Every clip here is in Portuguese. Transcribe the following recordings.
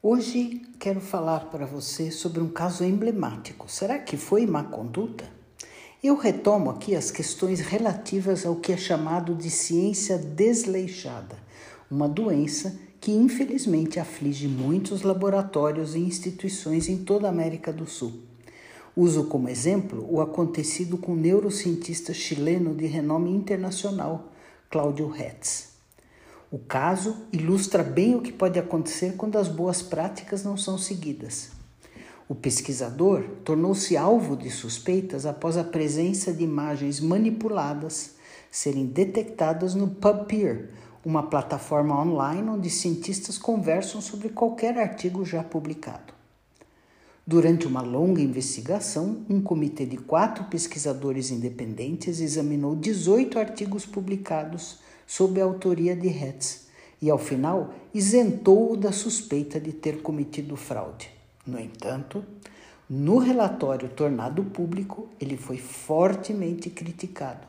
Hoje quero falar para você sobre um caso emblemático. Será que foi má conduta? Eu retomo aqui as questões relativas ao que é chamado de ciência desleixada, uma doença que infelizmente aflige muitos laboratórios e instituições em toda a América do Sul. Uso como exemplo o acontecido com o neurocientista chileno de renome internacional, Cláudio Hetz. O caso ilustra bem o que pode acontecer quando as boas práticas não são seguidas. O pesquisador tornou-se alvo de suspeitas após a presença de imagens manipuladas serem detectadas no PubPeer, uma plataforma online onde cientistas conversam sobre qualquer artigo já publicado. Durante uma longa investigação, um comitê de quatro pesquisadores independentes examinou 18 artigos publicados sob a autoria de Hetz e, ao final, isentou-o da suspeita de ter cometido fraude. No entanto, no relatório tornado público, ele foi fortemente criticado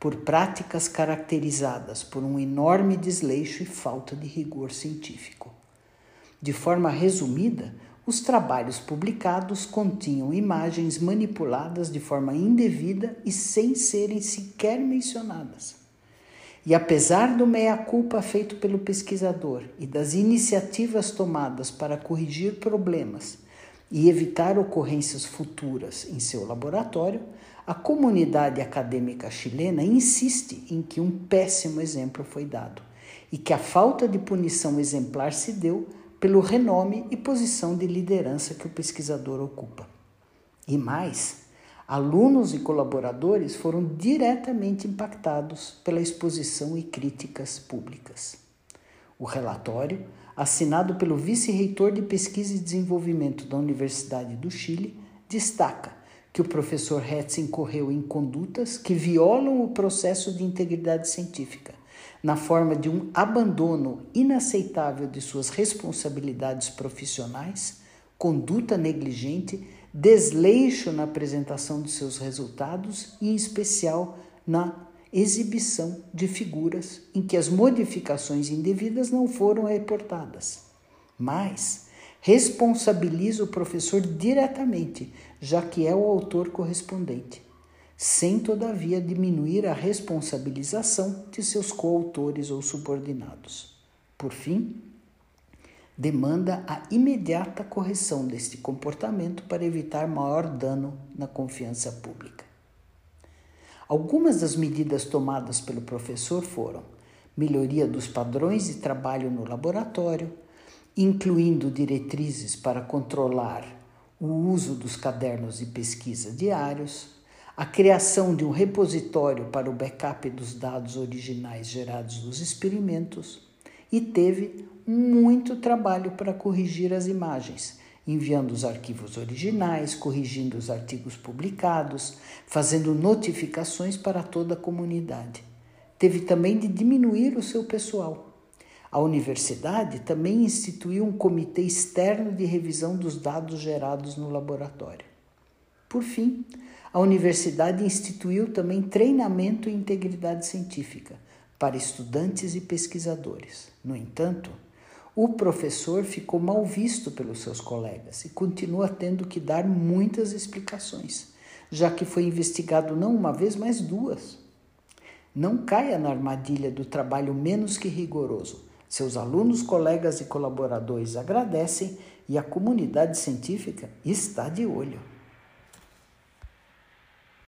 por práticas caracterizadas por um enorme desleixo e falta de rigor científico. De forma resumida, os trabalhos publicados continham imagens manipuladas de forma indevida e sem serem sequer mencionadas. E apesar do meia-culpa feito pelo pesquisador e das iniciativas tomadas para corrigir problemas e evitar ocorrências futuras em seu laboratório, a comunidade acadêmica chilena insiste em que um péssimo exemplo foi dado e que a falta de punição exemplar se deu pelo renome e posição de liderança que o pesquisador ocupa. E mais, Alunos e colaboradores foram diretamente impactados pela exposição e críticas públicas. O relatório, assinado pelo vice-reitor de Pesquisa e Desenvolvimento da Universidade do Chile, destaca que o professor Hetz incorreu em condutas que violam o processo de integridade científica, na forma de um abandono inaceitável de suas responsabilidades profissionais, conduta negligente desleixo na apresentação de seus resultados e, em especial, na exibição de figuras em que as modificações indevidas não foram reportadas. Mas responsabiliza o professor diretamente, já que é o autor correspondente, sem todavia diminuir a responsabilização de seus coautores ou subordinados. Por fim, demanda a imediata correção deste comportamento para evitar maior dano na confiança pública. Algumas das medidas tomadas pelo professor foram melhoria dos padrões de trabalho no laboratório, incluindo diretrizes para controlar o uso dos cadernos de pesquisa diários, a criação de um repositório para o backup dos dados originais gerados dos experimentos e teve muito trabalho para corrigir as imagens, enviando os arquivos originais, corrigindo os artigos publicados, fazendo notificações para toda a comunidade. Teve também de diminuir o seu pessoal. A universidade também instituiu um comitê externo de revisão dos dados gerados no laboratório. Por fim, a universidade instituiu também treinamento em integridade científica para estudantes e pesquisadores. No entanto, o professor ficou mal visto pelos seus colegas e continua tendo que dar muitas explicações, já que foi investigado não uma vez, mas duas. Não caia na armadilha do trabalho menos que rigoroso. Seus alunos, colegas e colaboradores agradecem e a comunidade científica está de olho.